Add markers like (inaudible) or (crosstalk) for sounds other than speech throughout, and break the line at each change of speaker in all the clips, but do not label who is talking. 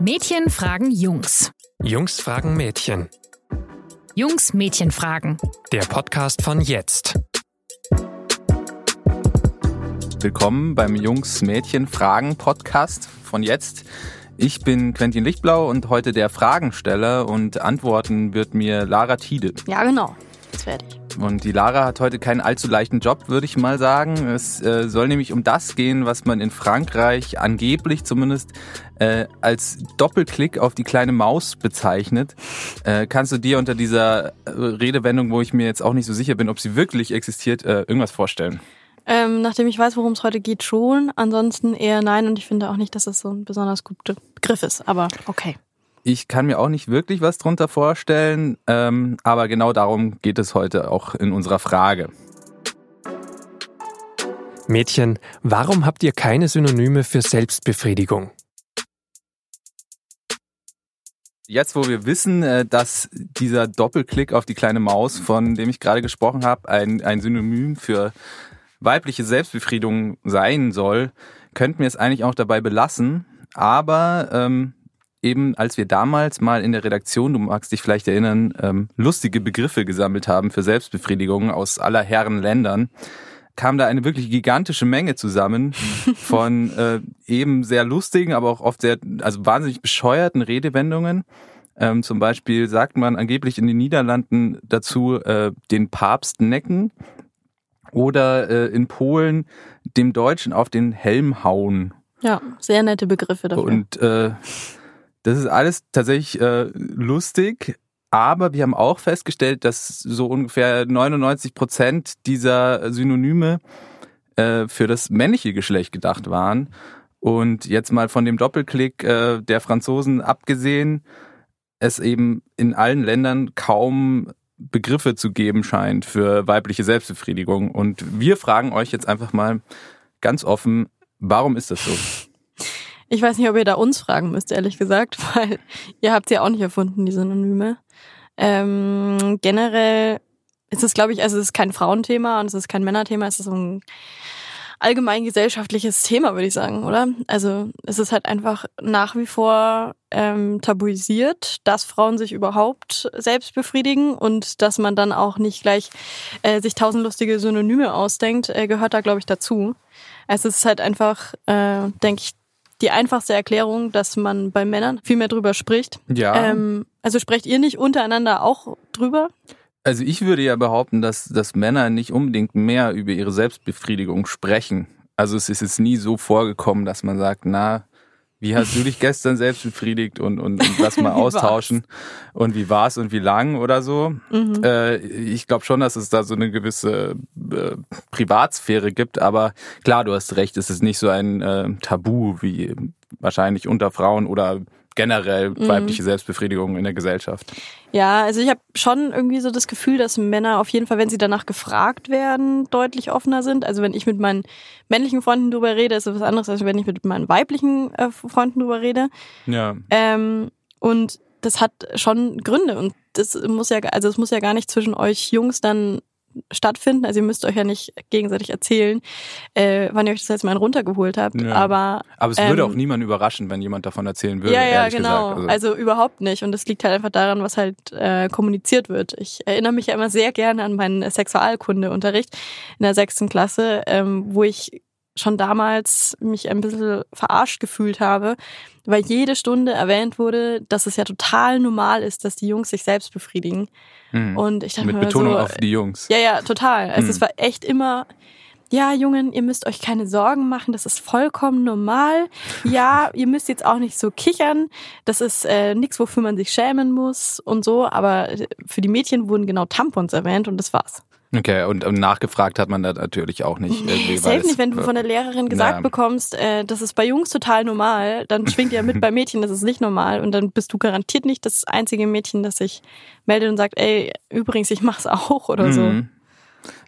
Mädchen fragen Jungs.
Jungs fragen Mädchen.
Jungs Mädchen fragen.
Der Podcast von jetzt.
Willkommen beim Jungs Mädchen Fragen Podcast von jetzt. Ich bin Quentin Lichtblau und heute der Fragensteller und antworten wird mir Lara Tiede.
Ja, genau. Das werde ich.
Und die Lara hat heute keinen allzu leichten Job, würde ich mal sagen. Es äh, soll nämlich um das gehen, was man in Frankreich angeblich zumindest äh, als Doppelklick auf die kleine Maus bezeichnet. Äh, kannst du dir unter dieser äh, Redewendung, wo ich mir jetzt auch nicht so sicher bin, ob sie wirklich existiert, äh, irgendwas vorstellen?
Ähm, nachdem ich weiß, worum es heute geht, schon. Ansonsten eher nein. Und ich finde auch nicht, dass es so ein besonders guter Begriff ist. Aber okay.
Ich kann mir auch nicht wirklich was drunter vorstellen, ähm, aber genau darum geht es heute auch in unserer Frage.
Mädchen, warum habt ihr keine Synonyme für Selbstbefriedigung?
Jetzt, wo wir wissen, äh, dass dieser Doppelklick auf die kleine Maus, von dem ich gerade gesprochen habe, ein, ein Synonym für weibliche Selbstbefriedigung sein soll, könnten wir es eigentlich auch dabei belassen. Aber ähm, eben, als wir damals mal in der Redaktion, du magst dich vielleicht erinnern, ähm, lustige Begriffe gesammelt haben für Selbstbefriedigung aus aller Herren Ländern, kam da eine wirklich gigantische Menge zusammen (laughs) von äh, eben sehr lustigen, aber auch oft sehr, also wahnsinnig bescheuerten Redewendungen. Ähm, zum Beispiel sagt man angeblich in den Niederlanden dazu äh, den Papst necken oder äh, in Polen dem Deutschen auf den Helm hauen.
Ja, sehr nette Begriffe dafür.
Und äh, das ist alles tatsächlich äh, lustig, aber wir haben auch festgestellt, dass so ungefähr 99 Prozent dieser Synonyme äh, für das männliche Geschlecht gedacht waren. Und jetzt mal von dem Doppelklick äh, der Franzosen abgesehen, es eben in allen Ländern kaum Begriffe zu geben scheint für weibliche Selbstbefriedigung. Und wir fragen euch jetzt einfach mal ganz offen, warum ist das so?
Ich weiß nicht, ob ihr da uns fragen müsst, ehrlich gesagt, (laughs) weil ihr habt ja auch nicht erfunden, die Synonyme. Ähm, generell ist es, glaube ich, also es ist kein Frauenthema und es ist kein Männerthema, es ist so ein allgemein gesellschaftliches Thema, würde ich sagen, oder? Also es ist halt einfach nach wie vor ähm, tabuisiert, dass Frauen sich überhaupt selbst befriedigen und dass man dann auch nicht gleich äh, sich tausend lustige Synonyme ausdenkt, äh, gehört da, glaube ich, dazu. Es ist halt einfach, äh, denke ich, die einfachste Erklärung, dass man bei Männern viel mehr drüber spricht.
Ja.
Ähm, also sprecht ihr nicht untereinander auch drüber?
Also ich würde ja behaupten, dass, dass Männer nicht unbedingt mehr über ihre Selbstbefriedigung sprechen. Also es ist jetzt nie so vorgekommen, dass man sagt, na, wie hast du dich (laughs) gestern selbst befriedigt und, und, und lass (laughs) mal austauschen und wie war's und wie lang oder so. Mhm. Äh, ich glaube schon, dass es da so eine gewisse äh, Privatsphäre gibt, aber klar, du hast recht, es ist nicht so ein äh, Tabu wie wahrscheinlich unter Frauen oder generell
Mhm.
weibliche Selbstbefriedigung in der Gesellschaft.
Ja, also ich habe schon irgendwie so das Gefühl, dass Männer auf jeden Fall, wenn sie danach gefragt werden, deutlich offener sind. Also wenn ich mit meinen männlichen Freunden drüber rede, ist es was anderes, als wenn ich mit meinen weiblichen äh, Freunden drüber rede.
Ja.
Ähm, und das hat schon Gründe und das muss ja, also es muss ja gar nicht zwischen euch Jungs dann stattfinden. Also ihr müsst euch ja nicht gegenseitig erzählen, äh, wann ihr euch das jetzt mal runtergeholt habt.
Ja.
Aber
Aber es würde
Ähm,
auch niemanden überraschen, wenn jemand davon erzählen würde,
ja, ja, genau.
gesagt.
Also. überhaupt nicht. Und das liegt halt einfach daran, was halt äh, kommuniziert wird. Ich erinnere mich ja immer sehr gerne an meinen Sexualkundeunterricht in der sechsten Klasse, ähm, wo ich schon damals mich ein bisschen verarscht gefühlt habe, weil jede Stunde erwähnt wurde, dass es ja total normal ist, dass die Jungs sich selbst befriedigen.
Mhm.
Und ich dachte
Mit
mir
Betonung
so,
auf die Jungs.
ja, ja, total. Also
Hm.
es war echt immer, ja, Jungen, ihr müsst euch keine Sorgen machen, das ist vollkommen normal. Ja, (laughs) ihr müsst jetzt auch nicht so kichern, das ist äh, nichts, wofür man sich schämen muss und so, aber äh, für die Mädchen wurden genau Tampons erwähnt und das war's.
Okay, und, und nachgefragt hat man da natürlich auch nicht. Weil
Safe
es-
nicht, wenn du von der Lehrerin gesagt
Ja.
bekommst, äh, das ist bei Jungs total normal, dann (laughs) schwingt ja mit bei Mädchen, das ist nicht normal und dann bist du garantiert nicht das einzige Mädchen, das sich meldet und sagt, ey, übrigens, ich mach's auch oder so.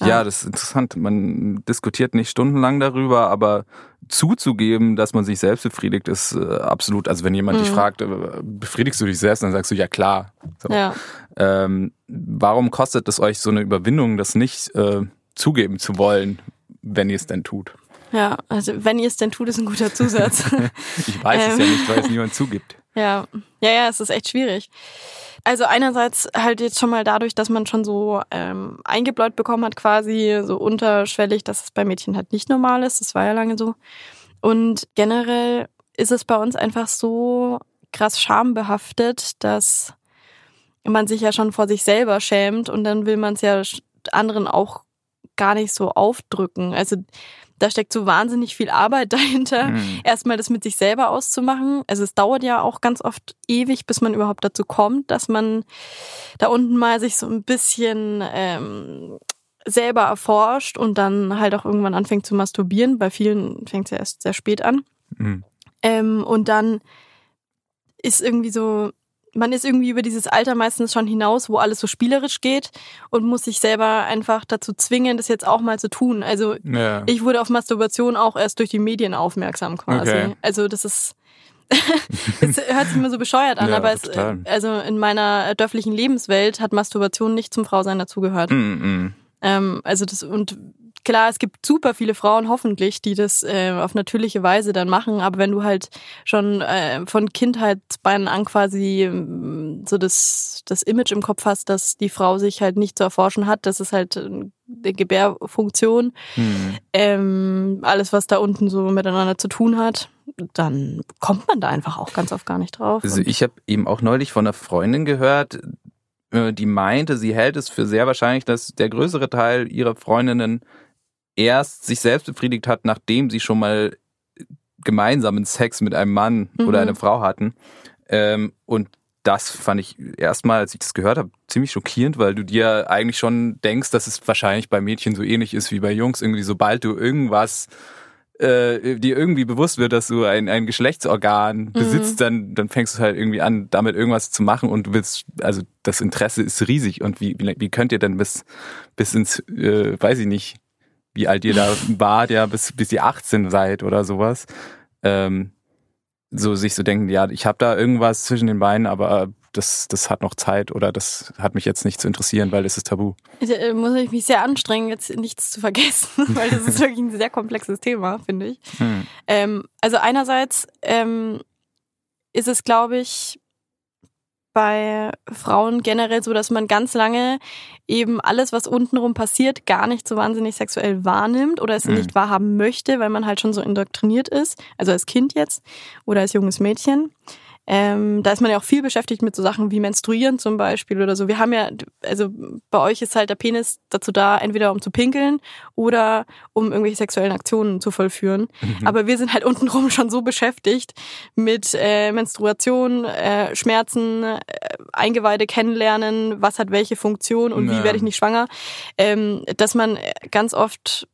Ja, das ist interessant. Man diskutiert nicht stundenlang darüber, aber zuzugeben, dass man sich selbst befriedigt, ist äh, absolut. Also wenn jemand dich
Mhm.
fragt, äh, befriedigst du dich selbst, dann sagst du ja klar. So.
Ja.
Ähm, warum kostet es euch so eine Überwindung, das nicht äh, zugeben zu wollen, wenn ihr es denn tut?
Ja, also wenn ihr es denn tut, ist ein guter Zusatz. (laughs)
ich weiß ähm, es ja
Ähm.
nicht, weil es niemand zugibt.
Ja, ja, ja, es ist echt schwierig. Also einerseits halt jetzt schon mal dadurch, dass man schon so ähm, eingebläut bekommen hat, quasi so unterschwellig, dass es bei Mädchen halt nicht normal ist. Das war ja lange so. Und generell ist es bei uns einfach so krass schambehaftet, dass man sich ja schon vor sich selber schämt und dann will man es ja anderen auch gar nicht so aufdrücken. Also da steckt so wahnsinnig viel Arbeit (laughs) dahinter,
Mhm.
erstmal das mit sich selber auszumachen. Also es dauert ja auch ganz oft ewig, bis man überhaupt dazu kommt, dass man da unten mal sich so ein bisschen ähm, selber erforscht und dann halt auch irgendwann anfängt zu masturbieren. Bei vielen fängt es ja erst sehr spät an.
Mhm.
Ähm, und dann ist irgendwie so, man ist irgendwie über dieses Alter meistens schon hinaus, wo alles so spielerisch geht und muss sich selber einfach dazu zwingen, das jetzt auch mal zu tun. Also
Ja.
ich wurde auf Masturbation auch erst durch die Medien aufmerksam quasi.
Okay.
Also das ist (laughs) es hört sich immer so bescheuert an,
Ja,
aber es, also in meiner dörflichen Lebenswelt hat Masturbation nicht zum Frausein dazugehört.
Mhm, mhm.
Ähm, also das und klar, es gibt super viele Frauen hoffentlich, die das äh, auf natürliche Weise dann machen, aber wenn du halt schon äh, von Kindheitsbeinen an quasi ähm, so das das Image im Kopf hast, dass die Frau sich halt nicht zu erforschen hat, das ist halt äh, eine Gebärfunktion,
Mhm.
ähm, alles was da unten so miteinander zu tun hat, dann kommt man da einfach auch ganz oft gar nicht drauf.
Also ich habe eben auch neulich von einer Freundin gehört, äh, die meinte, sie hält es für sehr wahrscheinlich, dass der größere Teil ihrer Freundinnen erst sich selbst befriedigt hat, nachdem sie schon mal gemeinsamen Sex mit einem Mann
Mhm.
oder einer Frau hatten. Ähm, und das fand ich erstmal, als ich das gehört habe, ziemlich schockierend, weil du dir eigentlich schon denkst, dass es wahrscheinlich bei Mädchen so ähnlich ist wie bei Jungs. Irgendwie, sobald du irgendwas äh, dir irgendwie bewusst wird, dass du ein, ein Geschlechtsorgan besitzt, dann, dann fängst du halt irgendwie an, damit irgendwas zu machen und du willst, also das Interesse ist riesig und wie, wie, wie könnt ihr denn bis, bis ins, äh, weiß ich nicht, wie alt ihr da wart, ja, bis, bis ihr 18 seid oder sowas, ähm, so sich so denken, ja, ich habe da irgendwas zwischen den Beinen, aber das, das hat noch Zeit oder das hat mich jetzt nicht zu interessieren, weil es ist tabu.
Ich, äh, muss ich mich sehr anstrengen, jetzt nichts zu vergessen, (laughs) weil das ist wirklich ein sehr komplexes Thema, finde ich.
Hm.
Ähm, also einerseits ähm, ist es, glaube ich, bei Frauen generell so, dass man ganz lange eben alles, was untenrum passiert, gar nicht so wahnsinnig sexuell wahrnimmt oder es
Mhm.
nicht wahrhaben möchte, weil man halt schon so indoktriniert ist, also als Kind jetzt oder als junges Mädchen. Ähm, da ist man ja auch viel beschäftigt mit so Sachen wie Menstruieren zum Beispiel oder so. Wir haben ja, also bei euch ist halt der Penis dazu da, entweder um zu pinkeln oder um irgendwelche sexuellen Aktionen zu vollführen.
Mhm.
Aber wir sind halt untenrum schon so beschäftigt mit äh, Menstruation, äh, Schmerzen, äh, Eingeweide kennenlernen, was hat welche Funktion und
Ja.
wie werde ich nicht schwanger, ähm, dass man ganz oft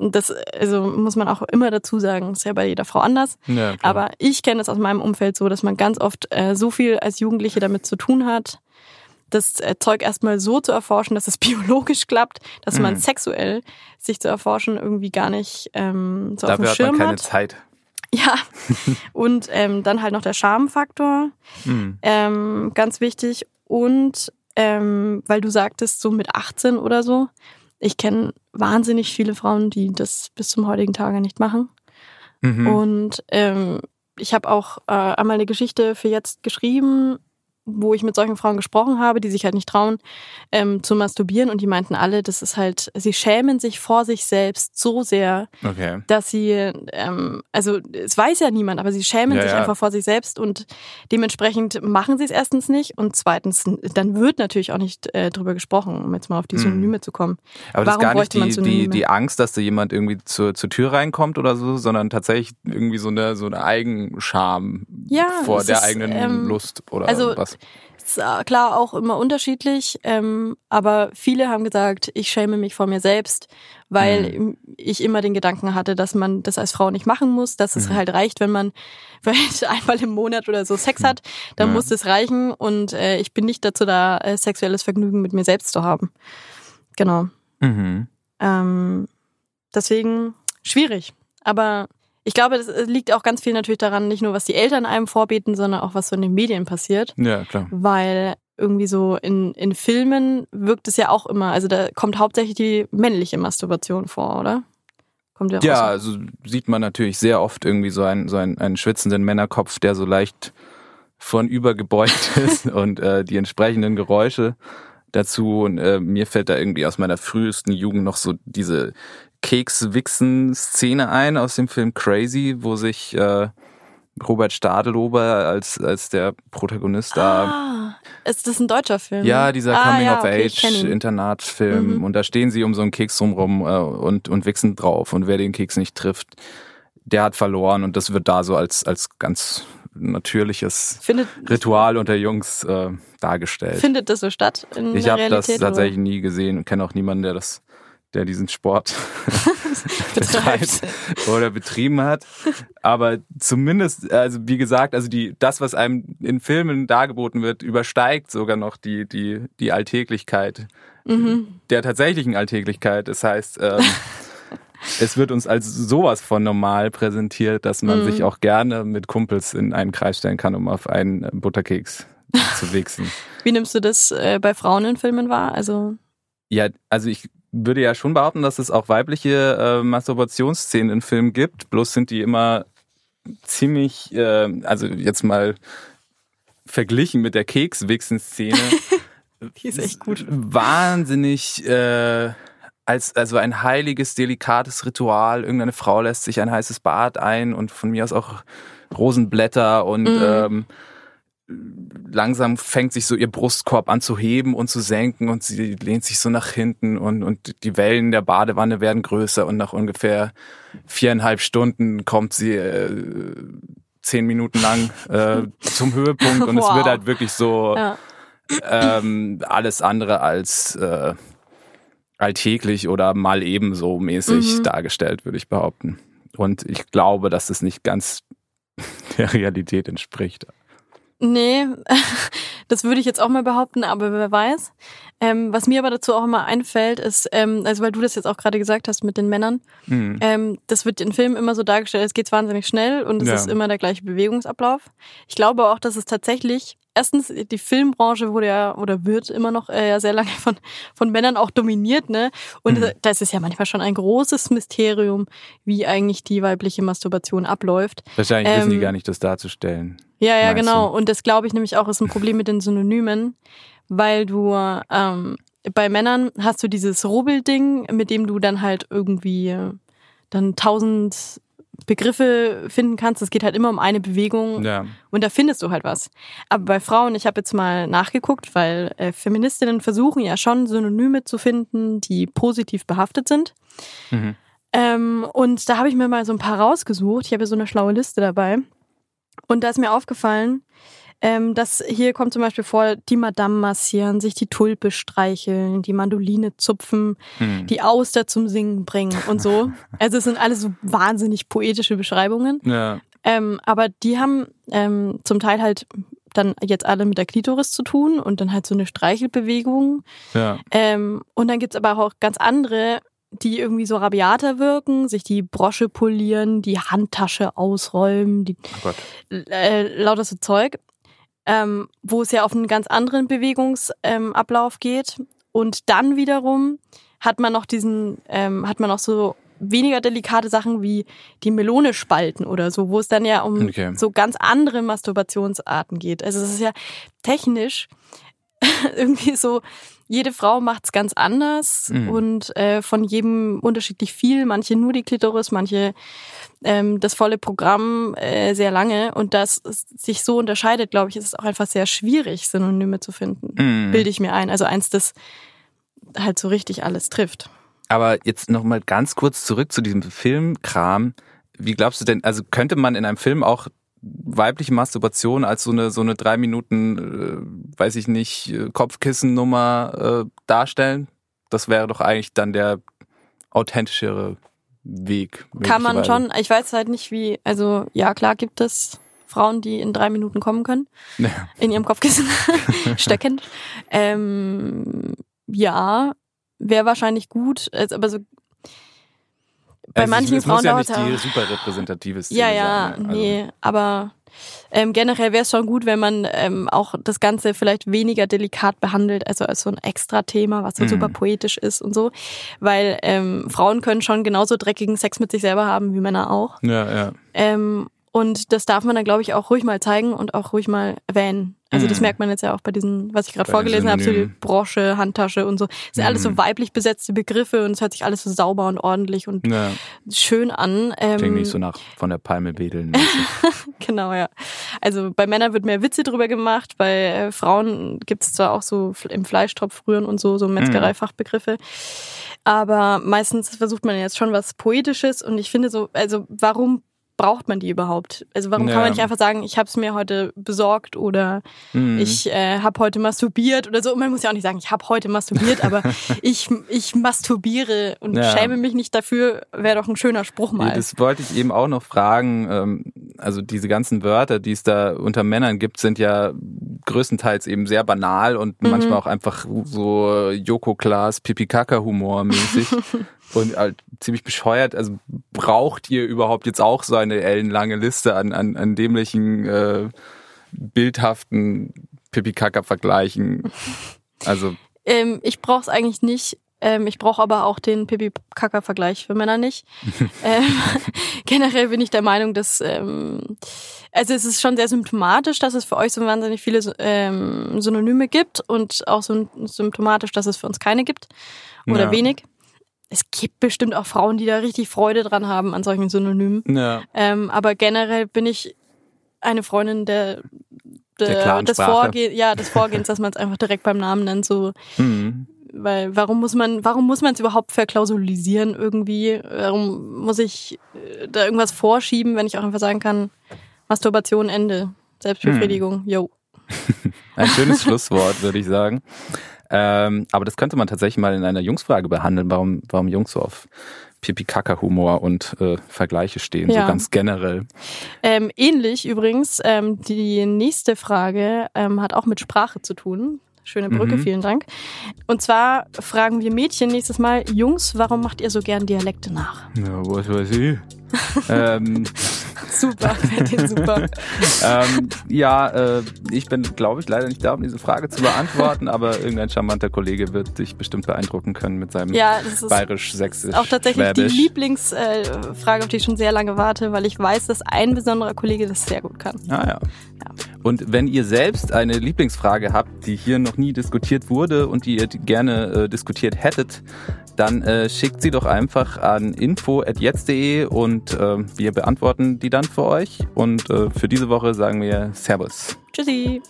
das, also muss man auch immer dazu sagen, ist ja bei jeder Frau anders.
Ja.
Aber ich kenne es aus meinem Umfeld so, dass man ganz oft äh, so viel als Jugendliche damit zu tun hat, das äh, Zeug erstmal so zu erforschen, dass es (laughs) biologisch klappt, dass man
Mhm.
sexuell sich zu erforschen irgendwie gar nicht ähm, so auf
Dafür
dem
hat
Schirm
man keine
hat.
Zeit. (laughs)
Ja. Und ähm, dann halt noch der Schamfaktor,
Hm.
ähm, ganz wichtig. Und ähm, weil du sagtest, so mit 18 oder so, ich kenne wahnsinnig viele Frauen, die das bis zum heutigen Tage nicht machen.
Mhm.
Und ähm, ich habe auch äh, einmal eine Geschichte für jetzt geschrieben, wo ich mit solchen Frauen gesprochen habe, die sich halt nicht trauen, ähm, zu masturbieren. Und die meinten alle, das ist halt, sie schämen sich vor sich selbst so sehr,
Okay.
dass sie, ähm, also es weiß ja niemand, aber sie schämen
Ja,
sich
ja.
einfach vor sich selbst und dementsprechend machen sie es erstens nicht und zweitens, dann wird natürlich auch nicht äh, drüber gesprochen, um jetzt mal auf die
Mhm.
Synonyme zu kommen.
Aber das ist
Warum
gar nicht
bräuchte man
die, die, die Angst, dass da jemand irgendwie zur, zur Tür reinkommt oder so, sondern tatsächlich irgendwie so eine, so eine Eigenscham
Ja,
vor der
ist,
eigenen
ähm,
Lust oder
also
was.
Ist äh, klar auch immer unterschiedlich, ähm, aber viele haben gesagt, ich schäme mich vor mir selbst, weil
Mhm.
ich immer den Gedanken hatte, dass man das als Frau nicht machen muss, dass es
Mhm.
halt reicht, wenn man (laughs) vielleicht einmal im Monat oder so Sex hat, dann
Ja.
muss das reichen und äh, ich bin nicht dazu da, äh, sexuelles Vergnügen mit mir selbst zu haben. Genau.
Mhm.
Ähm, deswegen schwierig. Aber ich glaube, das äh, liegt auch ganz viel natürlich daran, nicht nur was die Eltern einem vorbeten, sondern auch was so in den Medien passiert
Ja, klar.
weil irgendwie so in, in Filmen wirkt es ja auch immer, also da kommt hauptsächlich die männliche Masturbation vor, oder? Kommt ja,
Ja,
raus.
also sieht man natürlich sehr oft irgendwie so einen, so einen, einen schwitzenden Männerkopf, der so leicht vornüber gebeugt (laughs) ist und äh, die entsprechenden Geräusche dazu. Und äh, mir fällt da irgendwie aus meiner frühesten Jugend noch so diese Keks-Wichsen-Szene ein aus dem Film Crazy, wo sich äh, Robert Stadelober als, als der Protagonist da
Ah, ist das ein deutscher Film?
ja, dieser
ah, ja, okay, ihn.
Coming-of-Age-Internatsfilm.
Mhm.
Und da stehen sie um so einen Keks rumrum äh, und, und wichsen drauf. Und wer den Keks nicht trifft, der hat verloren. Und das wird da so als, als ganz natürliches
Findet,
Ritual unter Jungs äh, dargestellt.
findet das so statt in
ich habe das tatsächlich nie gesehen und kenne auch niemanden, der das der diesen Sport (laughs) (laughs) betreibt oder betrieben hat. Aber zumindest, also wie gesagt, also die, das, was einem in Filmen dargeboten wird, übersteigt sogar noch die, die, die Alltäglichkeit
Mhm.
der tatsächlichen Alltäglichkeit. Das heißt, ähm, (laughs) es wird uns als sowas von normal präsentiert, dass man
Mhm.
sich auch gerne mit Kumpels in einen Kreis stellen kann, um auf einen Butterkeks zu wichsen. (laughs)
Wie nimmst du das äh, bei Frauen in Filmen wahr? Also,
Ja, also ich würde ja schon behaupten, dass es auch weibliche äh, Masturbationsszenen in Filmen gibt, bloß sind die immer ziemlich, äh, also jetzt mal verglichen mit der Kekswichsen-Szene, (laughs)
die ist echt gut.
wahnsinnig äh, als also ein heiliges, delikates Ritual. Irgendeine Frau lässt sich ein heißes Bad ein und von mir aus auch Rosenblätter und
Mhm.
ähm, langsam fängt sich so ihr Brustkorb an zu heben und zu senken und sie lehnt sich so nach hinten und, und die Wellen der Badewanne werden größer und nach ungefähr viereinhalb Stunden kommt sie äh, zehn Minuten lang äh, (laughs) zum Höhepunkt und es
Wow.
wird halt wirklich so
Ja.
ähm, alles andere als äh, alltäglich oder mal ebenso mäßig
Mhm.
dargestellt, würde ich behaupten. Und ich glaube, dass es nicht ganz (laughs) der Realität entspricht.
Nee, (laughs) das würde ich jetzt auch mal behaupten, aber wer weiß. Ähm, was mir aber dazu auch immer einfällt, ist, ähm, also weil du das jetzt auch gerade gesagt hast mit den Männern,
Mhm.
ähm, das wird in Filmen immer so dargestellt, es geht wahnsinnig schnell und es
Ja.
ist immer der gleiche Bewegungsablauf. Ich glaube auch, dass es tatsächlich, erstens, die Filmbranche wurde ja oder wird immer noch äh, ja sehr lange von, von Männern auch dominiert, ne? Und
Mhm.
äh, das ist ja manchmal schon ein großes Mysterium, wie eigentlich die weibliche Masturbation abläuft.
Wahrscheinlich wissen die
ähm,
gar nicht, das darzustellen.
Ja, ja, genau.
du?
Und das glaube ich nämlich auch ist ein Problem mit den Synonymen, weil du ähm, bei Männern hast du dieses Rubelding, mit dem du dann halt irgendwie äh, dann tausend Begriffe finden kannst. Es geht halt immer um eine Bewegung
Ja.
und da findest du halt was. Aber bei Frauen, ich habe jetzt mal nachgeguckt, weil äh, Feministinnen versuchen ja schon Synonyme zu finden, die positiv behaftet sind.
Mhm.
Ähm, und da habe ich mir mal so ein paar rausgesucht. Ich habe ja so eine schlaue Liste dabei. Und da ist mir aufgefallen, ähm, dass hier kommt zum Beispiel vor, die Madame massieren, sich die Tulpe streicheln, die Mandoline zupfen,
Mhm.
die Auster zum Singen bringen und so. (laughs) Also es sind alles so wahnsinnig poetische Beschreibungen.
Ja.
Ähm, aber die haben ähm, zum Teil halt dann jetzt alle mit der Klitoris zu tun und dann halt so eine Streichelbewegung.
Ja.
Ähm, und dann gibt's aber auch ganz andere, die irgendwie so rabiater wirken, sich die Brosche polieren, die Handtasche ausräumen, die
Oh
äh, lauter so Zeug, ähm, wo es ja auf einen ganz anderen Bewegungsablauf ähm, geht. Und dann wiederum hat man noch diesen, ähm, hat man noch so weniger delikate Sachen wie die Melone spalten oder so, wo es dann ja um
Okay.
so ganz andere Masturbationsarten geht. Also es ist ja technisch (laughs) irgendwie so, jede Frau macht's ganz anders
Mhm.
und äh, von jedem unterschiedlich viel. Manche nur die Klitoris, manche ähm, das volle Programm äh, sehr lange. Und das es sich so unterscheidet, glaube ich, ist es auch einfach sehr schwierig, Synonyme zu finden.
Mhm.
Bilde ich mir ein. Also eins, das halt so richtig alles trifft.
Aber jetzt noch mal ganz kurz zurück zu diesem Filmkram. Wie glaubst du denn, also könnte man in einem Film auch weibliche Masturbation als so eine so eine drei Minuten, äh, weiß ich nicht, äh, Kopfkissennummer äh, darstellen? Das wäre doch eigentlich dann der authentischere Weg.
Kann man schon. Ich weiß halt nicht, wie. Also ja, klar gibt es Frauen, die in drei Minuten kommen können.
Ja.
in ihrem Kopfkissen (laughs) steckend. Ähm, ja, wäre wahrscheinlich gut, also, aber so bei
Also
manchen
es
Frauen
muss ja nicht die
es
super repräsentative Szene
ja, ja,
sein. ne? Also-
nee, aber Ähm, generell wäre es schon gut, wenn man ähm, auch das Ganze vielleicht weniger delikat behandelt, also als so ein extra Thema, was so
Mhm.
super poetisch ist und so. Weil ähm, Frauen können schon genauso dreckigen Sex mit sich selber haben wie Männer auch.
Ja, ja.
Ähm, und das darf man dann, glaube ich, auch ruhig mal zeigen und auch ruhig mal erwähnen. Also das
Mhm.
merkt man jetzt ja auch bei diesen, was ich gerade vorgelesen habe, so die. Brosche, Handtasche und so. Das sind alles
Mhm.
so weiblich besetzte Begriffe und es hört sich alles so sauber und ordentlich und
ja.
schön an. Ähm,
Klingt nicht so nach von der Palme wedeln. (laughs)
Genau, ja. Also bei Männern wird mehr Witze drüber gemacht, bei äh, Frauen gibt's zwar auch so im Fleischtopf rühren und so, so Metzgerei-Fachbegriffe. Aber meistens versucht man jetzt schon was Poetisches und ich finde so, also warum braucht man die überhaupt? Also warum kann
Ja.
man nicht einfach sagen, ich habe es mir heute besorgt oder
Mhm.
ich äh, habe heute masturbiert oder so. Und man muss ja auch nicht sagen, ich habe heute masturbiert, aber (laughs) ich, ich masturbiere und
Ja.
schäme mich nicht dafür, wäre doch ein schöner Spruch
Nee,
mal.
das wollte ich eben auch noch fragen. Ähm, Also diese ganzen Wörter, die es da unter Männern gibt, sind ja größtenteils eben sehr banal und
Mhm.
manchmal auch einfach so Joko Klaas Pipi Kaka Humor mäßig (laughs) und halt ziemlich bescheuert. Also braucht ihr überhaupt jetzt auch so eine ellenlange Liste an, an, an dämlichen, äh, bildhaften Pipi Kaka Vergleichen? Also
Ähm, ich brauche es eigentlich nicht. Ähm, ich brauche aber auch den Pipi-Kaka-Vergleich für Männer nicht. (laughs) ähm, (laughs) generell bin ich der Meinung, dass ähm, also es ist schon sehr symptomatisch, dass es für euch so wahnsinnig viele ähm, Synonyme gibt und auch so symptomatisch, dass es für uns keine gibt oder
Ja.
wenig. Es gibt bestimmt auch Frauen, die da richtig Freude dran haben an solchen Synonymen.
ja,
Ähm, aber generell bin ich eine Freundin der,
Der klaren
des,
Sprache.
Vorge ja, des (laughs) Vorgehens, dass man es einfach direkt beim Namen nennt, so
hm.
Weil warum muss man, warum muss man es überhaupt verklausulisieren irgendwie? Warum muss ich äh, da irgendwas vorschieben, wenn ich auch einfach sagen kann, Masturbation Ende, Selbstbefriedigung, yo. (laughs)
Ein schönes Schlusswort, würde ich sagen. Ähm, aber das könnte man tatsächlich mal in einer Jungsfrage behandeln, warum, warum Jungs so auf Pipi-Kaka-Humor und äh, Vergleiche stehen,
Ja.
so ganz generell.
Ähm, ähnlich übrigens, ähm, die nächste Frage ähm, hat auch mit Sprache zu tun. Schöne Brücke,
Mhm.
vielen Dank. Und zwar fragen wir Mädchen nächstes Mal, Jungs, warum macht ihr so gern Dialekte nach?
Ja, was weiß ich. (laughs) ähm,
Super, super. (laughs)
ähm, ja, äh, ich bin, glaube ich, leider nicht da, um diese Frage zu beantworten, aber irgendein charmanter Kollege wird dich bestimmt beeindrucken können mit seinem
Ja, das ist
bayerisch, sächsisch,
auch tatsächlich
schwäbisch.
die Lieblingsfrage, äh, auf die ich schon sehr lange warte, weil ich weiß, dass ein besonderer Kollege das sehr gut kann.
Ah ja. Und wenn ihr selbst eine Lieblingsfrage habt, die hier noch nie diskutiert wurde und die ihr gerne äh, diskutiert hättet, dann äh, schickt sie doch einfach an info@jetzt.de und äh, wir beantworten die dann für euch. Und äh, für diese Woche sagen wir Servus.
Tschüssi.